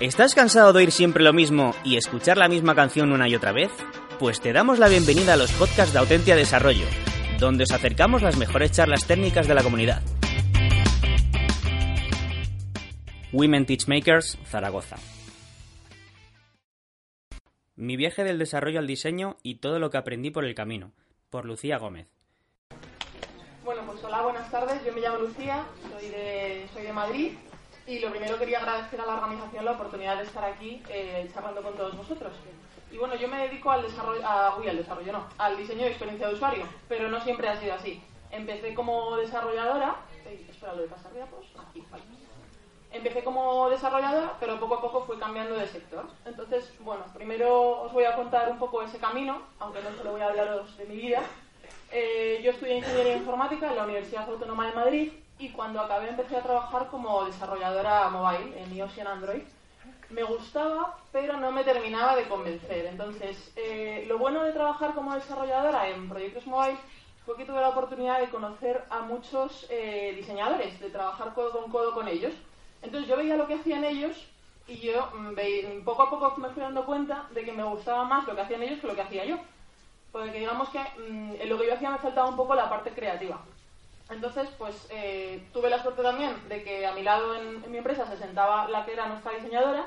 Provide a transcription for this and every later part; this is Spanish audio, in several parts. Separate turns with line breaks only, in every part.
¿Estás cansado de oír siempre lo mismo y escuchar la misma canción una y otra vez? Pues te damos la bienvenida a los podcasts de Autentia Desarrollo, donde os acercamos las mejores charlas técnicas de la comunidad. Women Teachmakers, Zaragoza. Mi viaje del desarrollo al diseño y todo lo que aprendí por el camino, por Lucía Gómez.
Bueno, pues hola, buenas tardes. Yo me llamo Lucía, soy de, soy de Madrid y lo primero quería agradecer a la organización la oportunidad de estar aquí eh, charlando con todos vosotros. Y bueno, yo me dedico al desarrollo, a, uy, al desarrollo no, al diseño de experiencia de usuario, pero no siempre ha sido así. Empecé como desarrolladora, eh, espera, lo de pasar pues aquí, vale. Empecé como desarrolladora, pero poco a poco fui cambiando de sector. Entonces, bueno, primero os voy a contar un poco ese camino, aunque no solo voy a hablaros de mi vida. Eh, yo estudié Ingeniería Informática en la Universidad Autónoma de Madrid y cuando acabé empecé a trabajar como desarrolladora mobile en iOS y en Android. Me gustaba, pero no me terminaba de convencer. Entonces, eh, lo bueno de trabajar como desarrolladora en proyectos mobile fue que tuve la oportunidad de conocer a muchos eh, diseñadores, de trabajar codo con codo con ellos. Entonces yo veía lo que hacían ellos y yo mm, poco a poco me fui dando cuenta de que me gustaba más lo que hacían ellos que lo que hacía yo. Porque digamos que mm, en lo que yo hacía me faltaba un poco la parte creativa. Entonces, pues eh, tuve la suerte también de que a mi lado en, mi empresa se sentaba la que era nuestra diseñadora.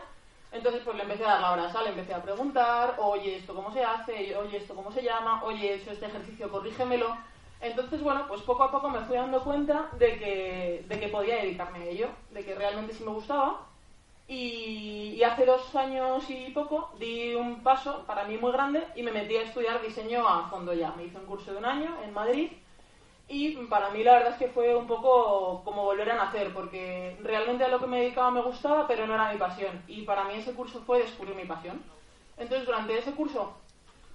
Entonces, pues le empecé a dar la brasa, le empecé a preguntar, oye, ¿esto cómo se hace? Oye, ¿esto cómo se llama? Oye, he hecho este ejercicio, corrígemelo. Entonces, bueno, pues poco a poco me fui dando cuenta de que, de que podía dedicarme a ello, de que realmente sí me gustaba. Y, y, hace dos años y poco di un paso para mí muy grande y me metí a estudiar diseño a fondo ya. Me hice un curso de un año en Madrid y para mí la verdad es que fue un poco como volver a nacer, porque realmente a lo que me dedicaba me gustaba, pero no era mi pasión. Y para mí ese curso fue descubrir mi pasión. Entonces durante ese curso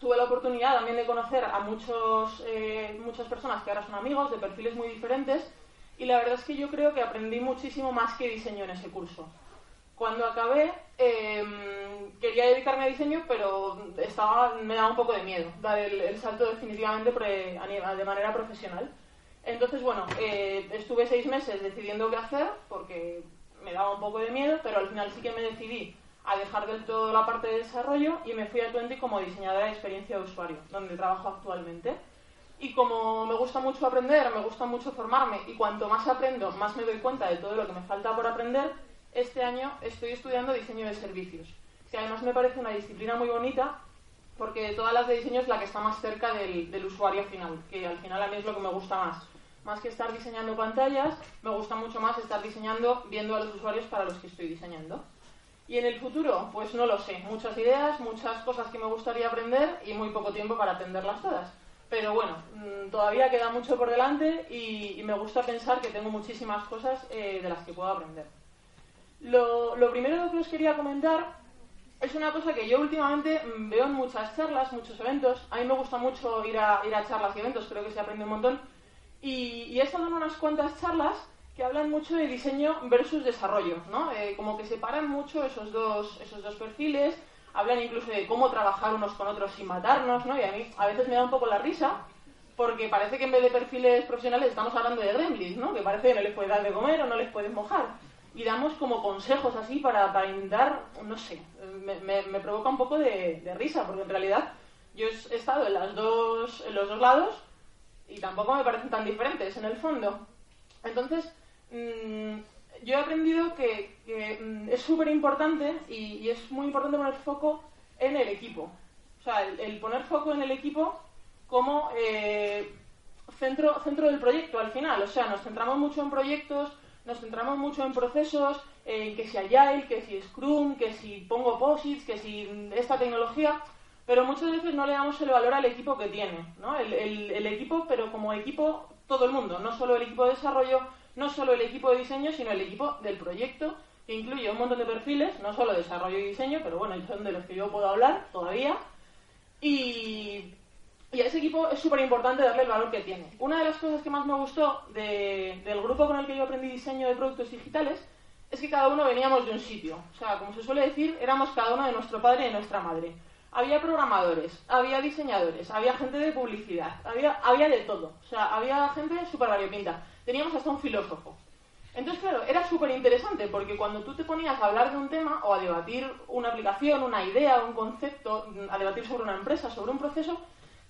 tuve la oportunidad también de conocer a muchos, eh, muchas personas que ahora son amigos, de perfiles muy diferentes, y la verdad es que yo creo que aprendí muchísimo más que diseño en ese curso. Cuando acabé, em, quería dedicarme a diseño, pero estaba, me daba un poco de miedo dar el, salto definitivamente de manera profesional. Entonces, bueno, eh, estuve seis meses decidiendo qué hacer porque me daba un poco de miedo, pero al final sí que me decidí a dejar del todo la parte de desarrollo y me fui a Twenty como diseñadora de experiencia de usuario, donde trabajo actualmente. Y como me gusta mucho aprender, me gusta mucho formarme y cuanto más aprendo, más me doy cuenta de todo lo que me falta por aprender, este año estoy estudiando diseño de servicios, que además me parece una disciplina muy bonita porque de todas las de diseño es la que está más cerca del, usuario final, que al final a mí es lo que me gusta más más que estar diseñando pantallas, me gusta mucho más estar diseñando viendo a los usuarios para los que estoy diseñando. Y en el futuro, pues no lo sé. Muchas ideas, muchas cosas que me gustaría aprender y muy poco tiempo para atenderlas todas. Pero bueno, mm, todavía queda mucho por delante y, me gusta pensar que tengo muchísimas cosas eh, de las que puedo aprender. Lo, primero que os quería comentar es una cosa que yo últimamente mm, veo en muchas charlas, muchos eventos. A mí me gusta mucho ir a, ir a charlas y eventos, creo que se aprende un montón y, he estado en unas cuantas charlas que hablan mucho de diseño versus desarrollo, ¿no? Eh, como que separan mucho esos dos, esos dos perfiles, hablan incluso de cómo trabajar unos con otros sin matarnos, ¿no? Y a mí a veces me da un poco la risa, porque parece que en vez de perfiles profesionales estamos hablando de gremlins, ¿no? Que parece que no les puedes dar de comer o no les puedes mojar. Y damos como consejos así para, para intentar, no sé, me, me, provoca un poco de, risa, porque en realidad yo he estado en, las dos, en los dos lados y tampoco me parecen tan diferentes en el fondo. Entonces, mm, yo he aprendido que, mm, es súper importante y, es muy importante poner foco en el equipo. O sea, el, poner foco en el equipo como eh, centro, centro del proyecto al final. O sea, nos centramos mucho en proyectos, nos centramos mucho en procesos, en que si Agile, que si Scrum, que si pongo POSITs, que si esta tecnología pero muchas veces no le damos el valor al equipo que tiene, ¿no? El, el, equipo, pero como equipo todo el mundo, no solo el equipo de desarrollo, no solo el equipo de diseño, sino el equipo del proyecto, que incluye un montón de perfiles, no solo desarrollo y diseño, pero bueno, son de los que yo puedo hablar todavía. Y, y a ese equipo es súper importante darle el valor que tiene. Una de las cosas que más me gustó del grupo con el que yo aprendí diseño de productos digitales es que cada uno veníamos de un sitio. O sea, como se suele decir, éramos cada uno de nuestro padre y de nuestra madre. Había programadores, había diseñadores, había gente de publicidad, había, había de todo. O sea, había gente súper variopinta. Teníamos hasta un filósofo. Entonces, claro, era súper interesante porque cuando tú te ponías a hablar de un tema o a debatir una aplicación, una idea, un concepto, a debatir sobre una empresa, sobre un proceso,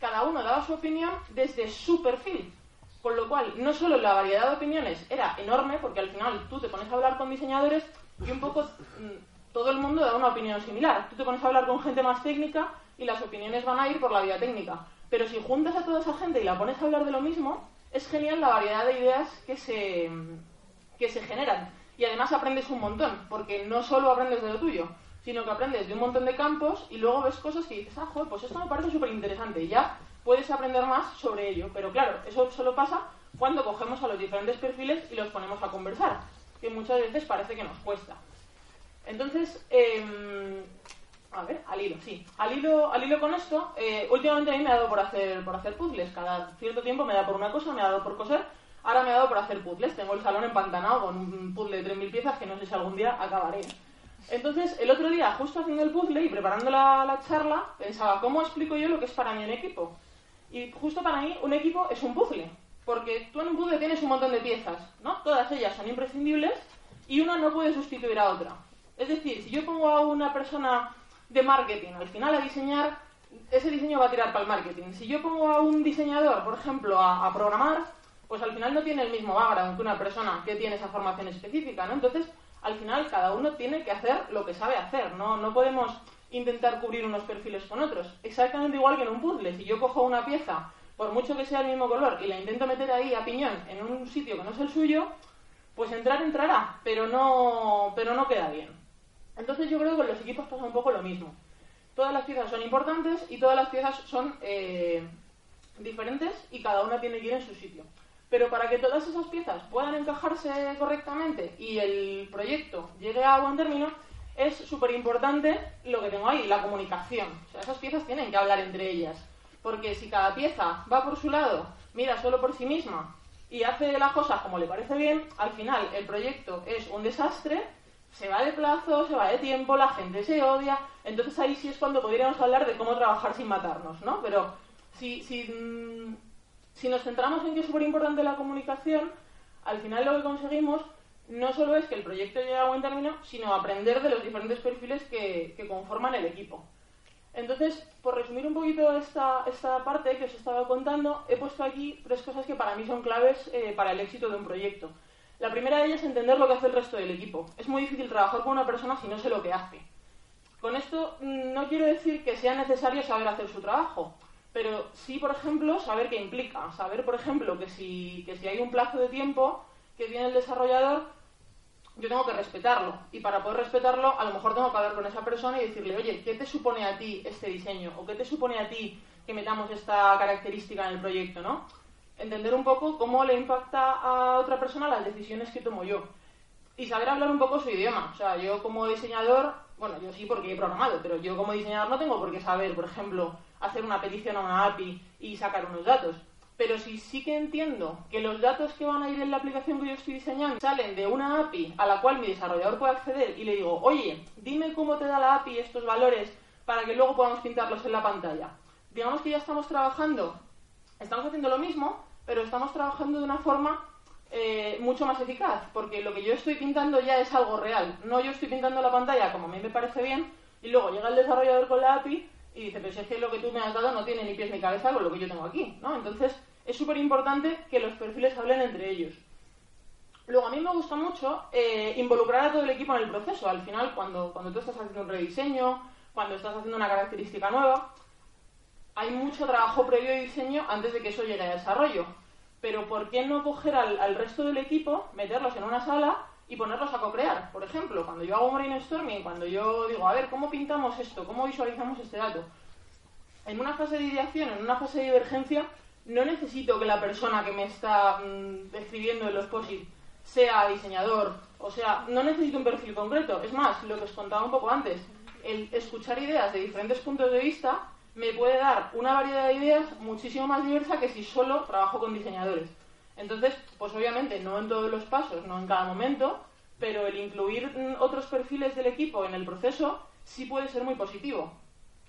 cada uno daba su opinión desde su perfil. Con lo cual, no solo la variedad de opiniones era enorme, porque al final tú te pones a hablar con diseñadores y un poco mm, todo el mundo da una opinión similar. Tú te pones a hablar con gente más técnica y las opiniones van a ir por la vía técnica. Pero si juntas a toda esa gente y la pones a hablar de lo mismo, es genial la variedad de ideas que se, que se generan. Y además aprendes un montón, porque no solo aprendes de lo tuyo, sino que aprendes de un montón de campos y luego ves cosas que dices, ah, joder, pues esto me parece súper interesante. Y ya puedes aprender más sobre ello. Pero claro, eso solo pasa cuando cogemos a los diferentes perfiles y los ponemos a conversar, que muchas veces parece que nos cuesta. Entonces, eh, a ver, al hilo, sí. Al hilo, al hilo con esto, eh, últimamente a mí me ha dado por hacer, por hacer puzzles. Cada cierto tiempo me da por una cosa, me ha dado por coser Ahora me ha dado por hacer puzzles. Tengo el salón empantanado con un puzzle de 3.000 piezas que no sé si algún día acabaré. Entonces, el otro día, justo haciendo el puzzle y preparando la, charla, pensaba, ¿cómo explico yo lo que es para mí un equipo? Y justo para mí, un equipo es un puzzle. Porque tú en un puzzle tienes un montón de piezas, ¿no? Todas ellas son imprescindibles y una no puede sustituir a otra. Es decir, si yo pongo a una persona de marketing al final a diseñar, ese diseño va a tirar para el marketing. Si yo pongo a un diseñador, por ejemplo, a programar, pues al final no tiene el mismo background que una persona que tiene esa formación específica, ¿no? Entonces, al final cada uno tiene que hacer lo que sabe hacer, ¿no? No podemos intentar cubrir unos perfiles con otros. Exactamente igual que en un puzzle. Si yo cojo una pieza, por mucho que sea el mismo color, y la intento meter ahí a piñón en un sitio que no es el suyo, pues entrar entrará, pero no, pero no queda bien. Entonces yo creo que con los equipos pasa un poco lo mismo. Todas las piezas son importantes y todas las piezas son eh, diferentes y cada una tiene que ir en su sitio. Pero para que todas esas piezas puedan encajarse correctamente y el proyecto llegue a buen término, es súper importante lo que tengo ahí, la comunicación. O sea, esas piezas tienen que hablar entre ellas. Porque si cada pieza va por su lado, mira solo por sí misma y hace las cosas como le parece bien, al final el proyecto es un desastre, se va de plazo, se va de tiempo, la gente se odia. Entonces ahí sí es cuando podríamos hablar de cómo trabajar sin matarnos, ¿no? Pero si, si mm, si nos centramos en que es súper importante la comunicación, al final lo que conseguimos no solo es que el proyecto llegue a buen término, sino aprender de los diferentes perfiles que, conforman el equipo. Entonces, por resumir un poquito esta, esta parte que os estaba contando, he puesto aquí tres cosas que para mí son claves eh, para el éxito de un proyecto. La primera de ellas es entender lo que hace el resto del equipo. Es muy difícil trabajar con una persona si no sé lo que hace. Con esto mm, no quiero decir que sea necesario saber hacer su trabajo, pero sí, por ejemplo, saber qué implica. Saber, por ejemplo, que si, que si hay un plazo de tiempo que tiene el desarrollador, yo tengo que respetarlo. Y para poder respetarlo, a lo mejor tengo que hablar con esa persona y decirle, oye, ¿qué te supone a ti este diseño? ¿O qué te supone a ti que metamos esta característica en el proyecto, no? Entender un poco cómo le impacta a otra persona las decisiones que tomo yo. Y saber hablar un poco su idioma. O sea, yo como diseñador, bueno, yo sí porque he programado, pero yo como diseñador no tengo por qué saber, por ejemplo, hacer una petición a una API y sacar unos datos. Pero si sí que entiendo que los datos que van a ir en la aplicación que yo estoy diseñando salen de una API a la cual mi desarrollador puede acceder y le digo, oye, dime cómo te da la API estos valores para que luego podamos pintarlos en la pantalla. Digamos que ya estamos trabajando, estamos haciendo lo mismo, pero estamos trabajando de una forma eh, mucho más eficaz, porque lo que yo estoy pintando ya es algo real. No yo estoy pintando la pantalla como a mí me parece bien y luego llega el desarrollador con la API y dice, pero si es que lo que tú me has dado no tiene ni pies ni cabeza con lo que yo tengo aquí, ¿no? Entonces, es súper importante que los perfiles hablen entre ellos. Luego, a mí me gusta mucho eh, involucrar a todo el equipo en el proceso. Al final, cuando, cuando tú estás haciendo un rediseño, cuando estás haciendo una característica nueva, hay mucho trabajo previo de diseño antes de que eso llegue a desarrollo. Pero ¿por qué no coger al, al resto del equipo, meterlos en una sala y ponerlos a co-crear. Por ejemplo, cuando yo hago un brainstorming, cuando yo digo, a ver, ¿cómo pintamos esto? ¿Cómo visualizamos este dato? En una fase de ideación, en una fase de divergencia, no necesito que la persona que me está mm, escribiendo en los POSIT sea diseñador O sea, no necesito un perfil concreto. Es más, lo que os contaba un poco antes, el escuchar ideas de diferentes puntos de vista me puede dar una variedad de ideas muchísimo más diversa que si solo trabajo con diseñadores. Entonces, pues obviamente no en todos los pasos, no en cada momento, pero el incluir mm, otros perfiles del equipo en el proceso sí puede ser muy positivo.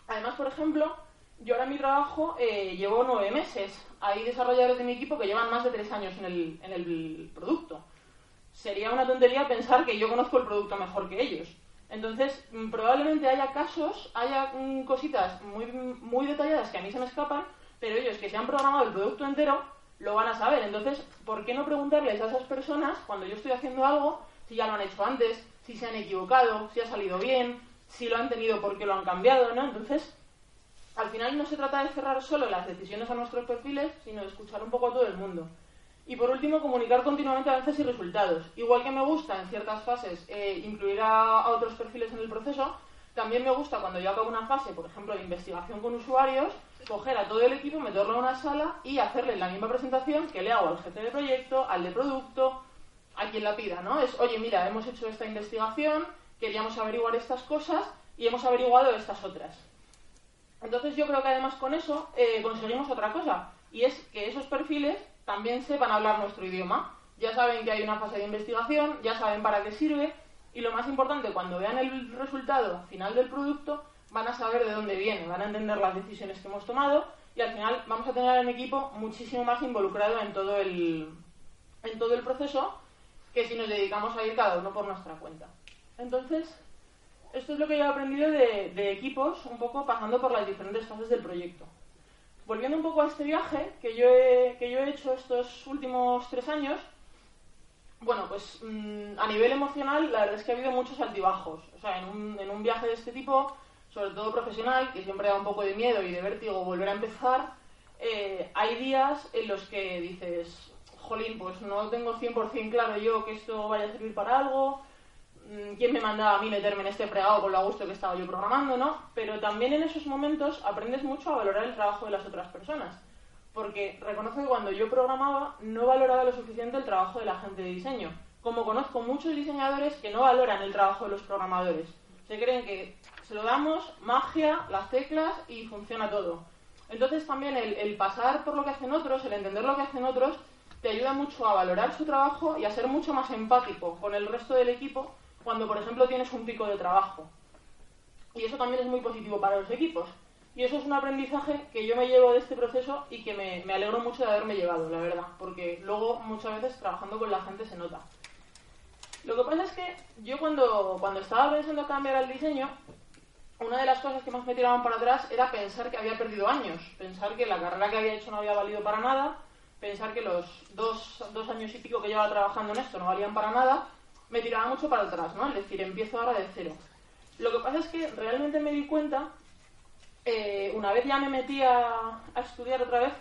Además, por ejemplo, yo ahora mi trabajo eh, llevo nueve meses. Hay desarrolladores de mi equipo que llevan más de tres años en el, en el producto. Sería una tontería pensar que yo conozco el producto mejor que ellos. Entonces, mm, probablemente haya casos, haya mm, cositas muy, muy detalladas que a mí se me escapan, pero ellos que se han programado el producto entero lo van a saber. Entonces, ¿por qué no preguntarles a esas personas, cuando yo estoy haciendo algo, si ya lo han hecho antes, si se han equivocado, si ha salido bien, si lo han tenido porque lo han cambiado, ¿no? Entonces, al final no se trata de cerrar solo las decisiones a nuestros perfiles, sino de escuchar un poco a todo el mundo. Y por último, comunicar continuamente avances y resultados. Igual que me gusta en ciertas fases eh, incluir a, otros perfiles en el proceso, también me gusta cuando yo acabo una fase, por ejemplo, de investigación con usuarios, coger a todo el equipo, meterlo en una sala y hacerle la misma presentación que le hago al jefe de proyecto, al de producto, a quien la pida, ¿no? Es, oye, mira, hemos hecho esta investigación, queríamos averiguar estas cosas y hemos averiguado estas otras. Entonces yo creo que además con eso eh, conseguimos otra cosa, y es que esos perfiles también sepan hablar nuestro idioma. Ya saben que hay una fase de investigación, ya saben para qué sirve, y lo más importante, cuando vean el resultado final del producto, van a saber de dónde viene, van a entender las decisiones que hemos tomado, y al final vamos a tener un equipo muchísimo más involucrado en todo el, en todo el proceso que si nos dedicamos a ir cada uno por nuestra cuenta. Entonces, esto es lo que yo he aprendido de, equipos, un poco pasando por las diferentes fases del proyecto. Volviendo un poco a este viaje que yo he, que yo he hecho estos últimos tres años, bueno, pues mm, a nivel emocional la verdad es que ha habido muchos altibajos. O sea, en un, en un viaje de este tipo, sobre todo profesional, que siempre da un poco de miedo y de vértigo volver a empezar, eh, hay días en los que dices, jolín, pues no tengo 100% claro yo que esto vaya a servir para algo, Mm, quién me mandaba a mí meterme en este fregado con lo a gusto que estaba yo programando, ¿no? Pero también en esos momentos aprendes mucho a valorar el trabajo de las otras personas. Porque reconozco que cuando yo programaba no valoraba lo suficiente el trabajo de la gente de diseño. Como conozco muchos diseñadores que no valoran el trabajo de los programadores. Se creen que se lo damos, magia, las teclas y funciona todo. Entonces también el, pasar por lo que hacen otros, el entender lo que hacen otros, te ayuda mucho a valorar su trabajo y a ser mucho más empático con el resto del equipo cuando, por ejemplo, tienes un pico de trabajo. Y eso también es muy positivo para los equipos. Y eso es un aprendizaje que yo me llevo de este proceso y que me, me alegro mucho de haberme llevado, la verdad, porque luego muchas veces trabajando con la gente se nota. Lo que pasa es que yo cuando, cuando estaba pensando cambiar el diseño, una de las cosas que más me tiraban para atrás era pensar que había perdido años, pensar que la carrera que había hecho no había valido para nada, pensar que los dos, dos años y pico que llevaba trabajando en esto no valían para nada me tiraba mucho para atrás, ¿no? Es decir, empiezo ahora de cero. Lo que pasa es que realmente me di cuenta, eh, una vez ya me metí a, estudiar otra vez,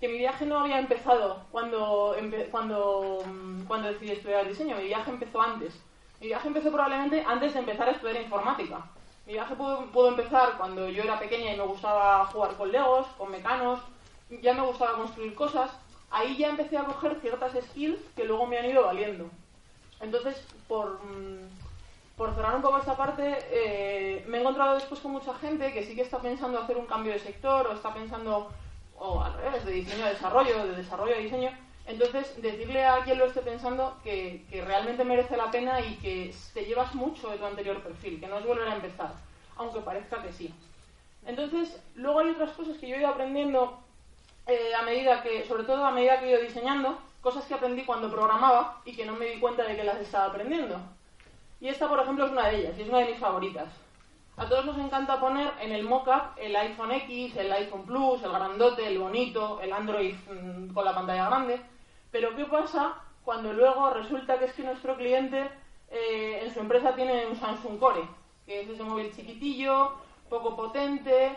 que mi viaje no había empezado cuando, cuando, mm, cuando decidí estudiar diseño, mi viaje empezó antes. Mi viaje empezó probablemente antes de empezar a estudiar informática. Mi viaje pudo, pudo empezar cuando yo era pequeña y me gustaba jugar con legos, con mecanos, ya me gustaba construir cosas. Ahí ya empecé a coger ciertas skills que luego me han ido valiendo. Entonces, por, mm, por cerrar un poco esta parte, eh, me he encontrado después con mucha gente que sí que está pensando hacer un cambio de sector o está pensando, o al revés, de diseño a desarrollo, de desarrollo a diseño. Entonces, decirle a quien lo esté pensando que, realmente merece la pena y que te llevas mucho de tu anterior perfil, que no es volver a empezar, aunque parezca que sí. Entonces, luego hay otras cosas que yo he ido aprendiendo eh, a medida que, sobre todo a medida que he ido diseñando, cosas que aprendí cuando programaba y que no me di cuenta de que las estaba aprendiendo. Y esta, por ejemplo, es una de ellas y es una de mis favoritas. A todos nos encanta poner en el mockup el iPhone X, el iPhone Plus, el grandote, el bonito, el Android mm, con la pantalla grande. Pero ¿qué pasa cuando luego resulta que es que nuestro cliente eh, en su empresa tiene un Samsung Core, que es ese móvil chiquitillo, poco potente?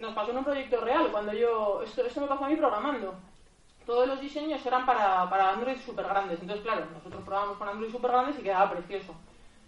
Nos pasó en un proyecto real, cuando yo... Esto, esto me pasó a mí programando todos los diseños eran para, para Android súper grandes. Entonces, claro, nosotros probamos con Android súper grandes y quedaba precioso.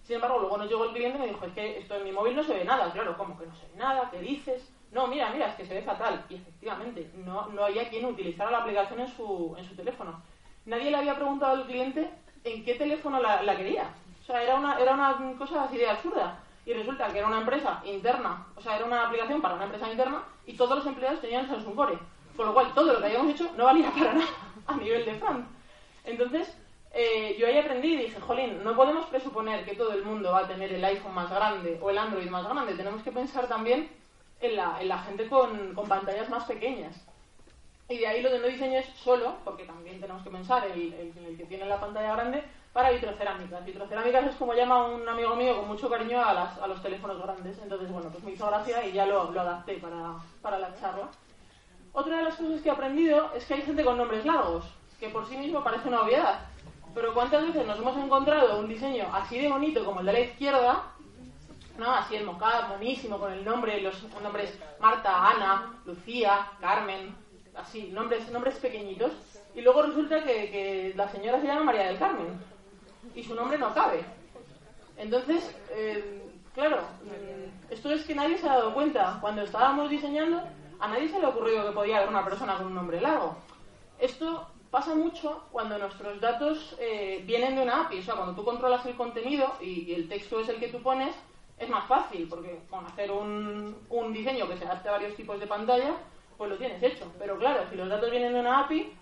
Sin embargo, luego nos llegó el cliente y me dijo, es que esto en mi móvil no se ve nada. Claro, ¿cómo que no se ve nada? ¿Qué dices? No, mira, mira, es que se ve fatal. Y efectivamente, no, no había quien utilizara la aplicación en su, en su teléfono. Nadie le había preguntado al cliente en qué teléfono la, quería. O sea, era una, era una cosa así de absurda. Y resulta que era una empresa interna, o sea, era una aplicación para una empresa interna y todos los empleados tenían Samsung Core. Con lo cual, todo lo que habíamos hecho no valía para nada a nivel de front. Entonces, eh, yo ahí aprendí y dije, jolín, no podemos presuponer que todo el mundo va a tener el iPhone más grande o el Android más grande. Tenemos que pensar también en la, en la gente con, con pantallas más pequeñas. Y de ahí lo de no diseño es solo, porque también tenemos que pensar el, el, que tiene la pantalla grande, para vitrocerámicas. Vitrocerámicas es como llama un amigo mío con mucho cariño a, las, a los teléfonos grandes. Entonces, bueno, pues me hizo gracia y ya lo, lo adapté para, para la charla. Otra de las cosas que he aprendido es que hay gente con nombres largos, que por sí mismo parece una obviedad. Pero ¿cuántas veces nos hemos encontrado un diseño así de bonito como el de la izquierda? ¿no? Así el mocap, buenísimo, con el nombre, los nombres Marta, Ana, Lucía, Carmen, así, nombres, nombres pequeñitos. Y luego resulta que, que la señora se llama María del Carmen y su nombre no cabe. Entonces, eh, claro, mm, esto es que nadie se ha dado cuenta. Cuando estábamos diseñando, a nadie se le ocurrió que podía haber una persona con un nombre largo. Esto pasa mucho cuando nuestros datos eh, vienen de una API. O sea, cuando tú controlas el contenido y, el texto es el que tú pones, es más fácil, porque con hacer un, un diseño que se adapte a varios tipos de pantalla, pues lo tienes hecho. Pero claro, si los datos vienen de una API,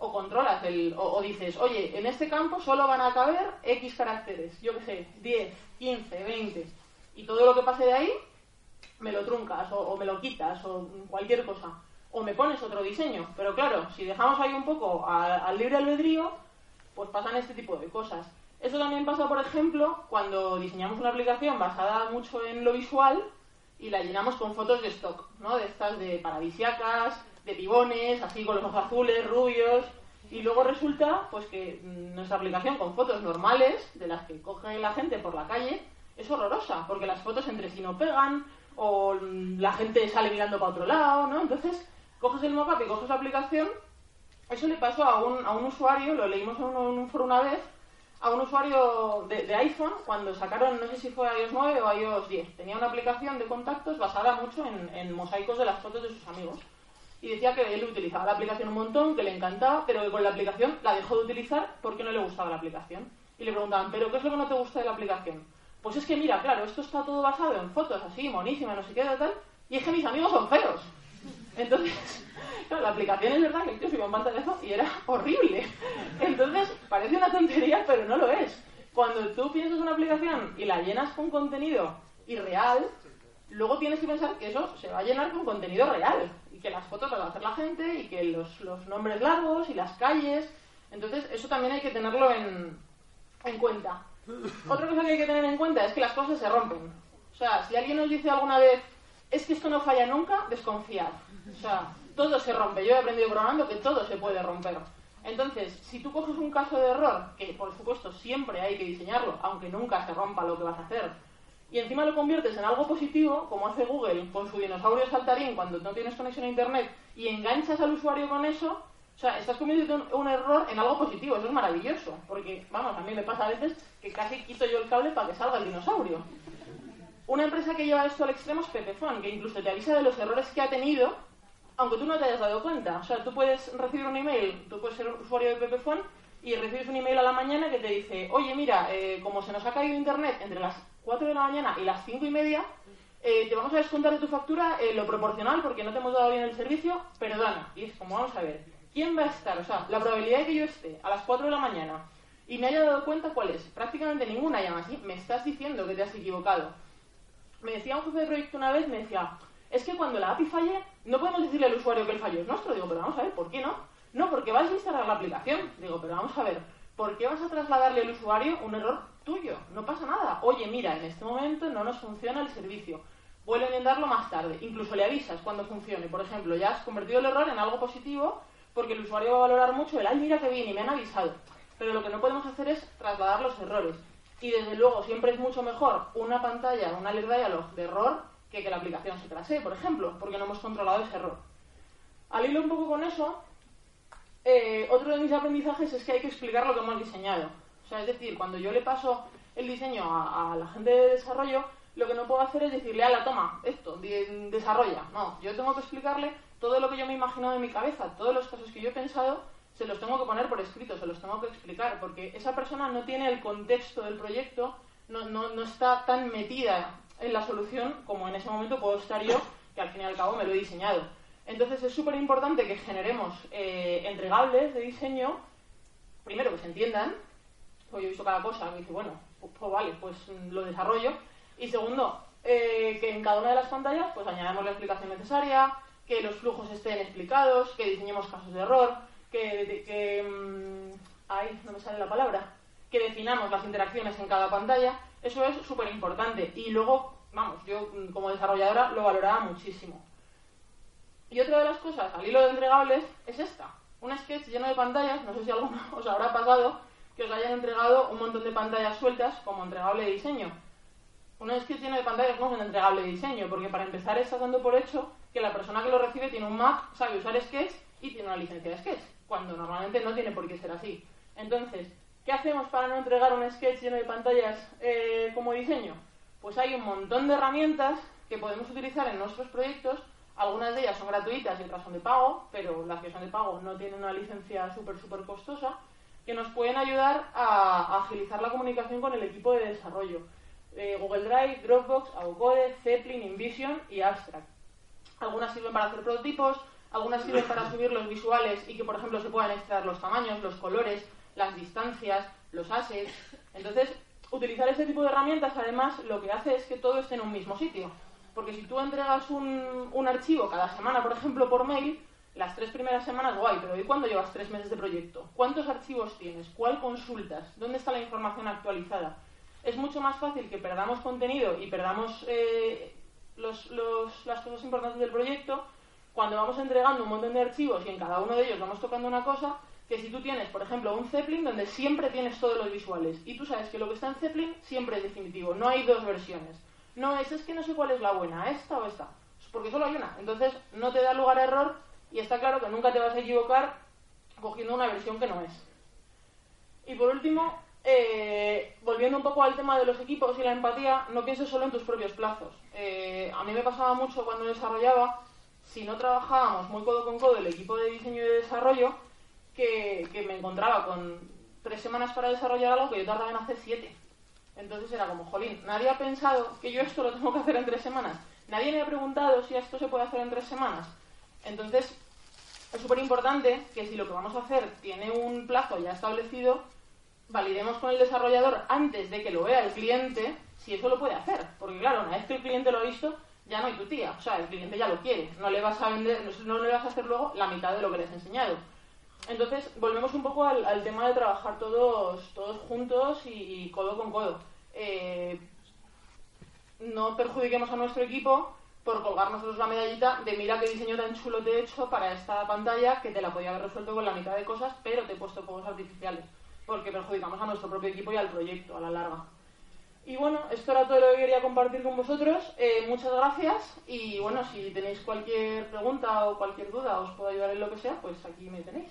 o controlas el, o, dices, oye, en este campo solo van a caber X caracteres, yo qué sé, 10, 15, 20, y todo lo que pase de ahí me lo truncas o, o, me lo quitas o cualquier cosa, o me pones otro diseño. Pero claro, si dejamos ahí un poco al libre albedrío, pues pasan este tipo de cosas. Eso también pasa, por ejemplo, cuando diseñamos una aplicación basada mucho en lo visual y la llenamos con fotos de stock, ¿no? De estas de paradisiacas, de pibones, así con los ojos azules, rubios, y luego resulta pues que nuestra aplicación con fotos normales, de las que coge la gente por la calle, es horrorosa, porque las fotos entre sí no pegan, o la gente sale mirando para otro lado, ¿no? Entonces, coges el mockup y coges la aplicación, eso le pasó a un, a un usuario, lo leímos en un foro una vez, a un usuario de, iPhone cuando sacaron, no sé si fue iOS 9 o iOS 10. Tenía una aplicación de contactos basada mucho en, mosaicos de las fotos de sus amigos y decía que él utilizaba la aplicación un montón, que le encantaba, pero que con la aplicación la dejó de utilizar porque no le gustaba la aplicación. Y le preguntaban, ¿pero qué es lo que no te gusta de la aplicación? Pues es que mira, claro, esto está todo basado en fotos así, monísimas, no sé qué, tal, y es que mis amigos son feos. Entonces, claro, la aplicación es verdad que yo soy un pantallazo y era horrible. Entonces, parece una tontería, pero no lo es. Cuando tú piensas una aplicación y la llenas con contenido irreal, luego tienes que pensar que eso se va a llenar con contenido real que las fotos las va a hacer la gente y que los, los, nombres largos y las calles. Entonces, eso también hay que tenerlo en, en cuenta. Otra cosa que hay que tener en cuenta es que las cosas se rompen. O sea, si alguien nos dice alguna vez, es que esto no falla nunca, desconfiar. O sea, todo se rompe. Yo he aprendido programando que todo se puede romper. Entonces, si tú coges un caso de error, que por supuesto siempre hay que diseñarlo, aunque nunca se rompa lo que vas a hacer, y encima lo conviertes en algo positivo, como hace Google con su dinosaurio saltarín cuando no tienes conexión a Internet, y enganchas al usuario con eso, o sea, estás convirtiendo un, error en algo positivo, eso es maravilloso, porque, vamos, a mí me pasa a veces que casi quito yo el cable para que salga el dinosaurio. Una empresa que lleva esto al extremo es Pepefon, que incluso te avisa de los errores que ha tenido, aunque tú no te hayas dado cuenta. O sea, tú puedes recibir un email, tú puedes ser usuario de Pepefon, y recibes un email a la mañana que te dice, oye, mira, eh, como se nos ha caído Internet entre las 4 de la mañana y las 5 y media, eh, te vamos a descontar de tu factura eh, lo proporcional porque no te hemos dado bien el servicio, perdona. Y es como, vamos a ver, ¿quién va a estar? O sea, la probabilidad de que yo esté a las 4 de la mañana y me haya dado cuenta, ¿cuál es? Prácticamente ninguna, y así me estás diciendo que te has equivocado. Me decía un jefe de proyecto una vez, me decía, es que cuando la API falle, no podemos decirle al usuario que el fallo es nuestro. Digo, pero vamos a ver, ¿por qué no? No, porque vas a instalar la aplicación. Digo, pero vamos a ver, ¿por qué vas a trasladarle al usuario un error tuyo? No pasa nada. Oye, mira, en este momento no nos funciona el servicio. Vuelve a enmendarlo más tarde. Incluso le avisas cuando funcione. Por ejemplo, ya has convertido el error en algo positivo porque el usuario va a valorar mucho el, ay, mira que bien, y me han avisado. Pero lo que no podemos hacer es trasladar los errores. Y desde luego siempre es mucho mejor una pantalla, una alert dialog de error que que la aplicación se trasee, por ejemplo, porque no hemos controlado ese error. Al hilo un poco con eso, eh, otro de mis aprendizajes es que hay que explicar lo que hemos diseñado. O sea, es decir, cuando yo le paso el diseño a, la gente de desarrollo, lo que no puedo hacer es decirle, a la toma, esto, de, desarrolla. No, yo tengo que explicarle todo lo que yo me he imaginado en mi cabeza, todos los casos que yo he pensado, se los tengo que poner por escrito, se los tengo que explicar, porque esa persona no tiene el contexto del proyecto, no, está tan metida en la solución como en ese momento puedo estar yo, que al fin y al cabo me lo he diseñado. Entonces es súper importante que generemos eh, entregables de diseño, primero que se entiendan, pues yo he visto cada cosa, y dice, bueno, pues, pues vale, pues mm, lo desarrollo, y segundo, eh, que en cada una de las pantallas pues añadamos la explicación necesaria, que los flujos estén explicados, que diseñemos casos de error, que, que mm, ay, no me sale la palabra, que definamos las interacciones en cada pantalla, eso es súper importante. Y luego, vamos, yo mm, como desarrolladora lo valoraba muchísimo. Y otra de las cosas al hilo de entregables es esta. Un sketch lleno de pantallas, no sé si alguno os habrá pasado, que os hayan entregado un montón de pantallas sueltas como entregable de diseño. Un sketch lleno de pantallas no es un entregable de diseño, porque para empezar estás dando por hecho que la persona que lo recibe tiene un Mac, sabe usar Sketch y tiene una licencia de Sketch, cuando normalmente no tiene por qué ser así. Entonces, ¿qué hacemos para no entregar un sketch lleno de pantallas eh, como diseño? Pues hay un montón de herramientas que podemos utilizar en nuestros proyectos. Algunas de ellas son gratuitas y otras son de pago, pero las que son de pago no tienen una licencia súper, súper costosa, que nos pueden ayudar a, agilizar la comunicación con el equipo de desarrollo. Eh, Google Drive, Dropbox, Avocode, Zeppelin, InVision y Abstract. Algunas sirven para hacer prototipos, algunas sirven para subir los visuales y que, por ejemplo, se puedan extraer los tamaños, los colores, las distancias, los assets. Entonces, utilizar este tipo de herramientas, además, lo que hace es que todo esté en un mismo sitio. Porque si tú entregas un, un archivo cada semana, por ejemplo, por mail, las tres primeras semanas, guay, pero ¿y cuándo llevas tres meses de proyecto? ¿Cuántos archivos tienes? ¿Cuál consultas? ¿Dónde está la información actualizada? Es mucho más fácil que perdamos contenido y perdamos eh, los, los, las cosas importantes del proyecto cuando vamos entregando un montón de archivos y en cada uno de ellos vamos tocando una cosa, que si tú tienes, por ejemplo, un Zeppelin donde siempre tienes todos los visuales y tú sabes que lo que está en Zeppelin siempre es definitivo, no hay dos versiones. No es, es que no sé cuál es la buena, esta o esta, porque solo hay una. Entonces no te da lugar a error y está claro que nunca te vas a equivocar cogiendo una versión que no es. Y por último, eh, volviendo un poco al tema de los equipos y la empatía, no pienses solo en tus propios plazos. Eh, a mí me pasaba mucho cuando desarrollaba si no trabajábamos muy codo con codo el equipo de diseño y de desarrollo, que, me encontraba con tres semanas para desarrollar algo que yo tardaba en hacer siete. Entonces era como, jolín, nadie ha pensado que yo esto lo tengo que hacer en tres semanas. Nadie me ha preguntado si esto se puede hacer en tres semanas. Entonces, es súper importante que si lo que vamos a hacer tiene un plazo ya establecido, validemos con el desarrollador antes de que lo vea el cliente si eso lo puede hacer. Porque claro, una vez que el cliente lo ha visto, ya no hay tu tía. O sea, el cliente ya lo quiere. No le vas a vender, no, le vas a hacer luego la mitad de lo que le has enseñado. Entonces, volvemos un poco al, tema de trabajar todos, todos juntos y, codo con codo. Eh, no perjudiquemos a nuestro equipo por colgar la medallita de mira qué diseño tan chulo te he hecho para esta pantalla que te la podía haber resuelto con la mitad de cosas, pero te he puesto fuegos artificiales. Porque perjudicamos a nuestro propio equipo y al proyecto a la larga. Y bueno, esto era todo lo que quería compartir con vosotros. Eh, muchas gracias y bueno, si tenéis cualquier pregunta o cualquier duda, os puedo ayudar en lo que sea, pues aquí me tenéis.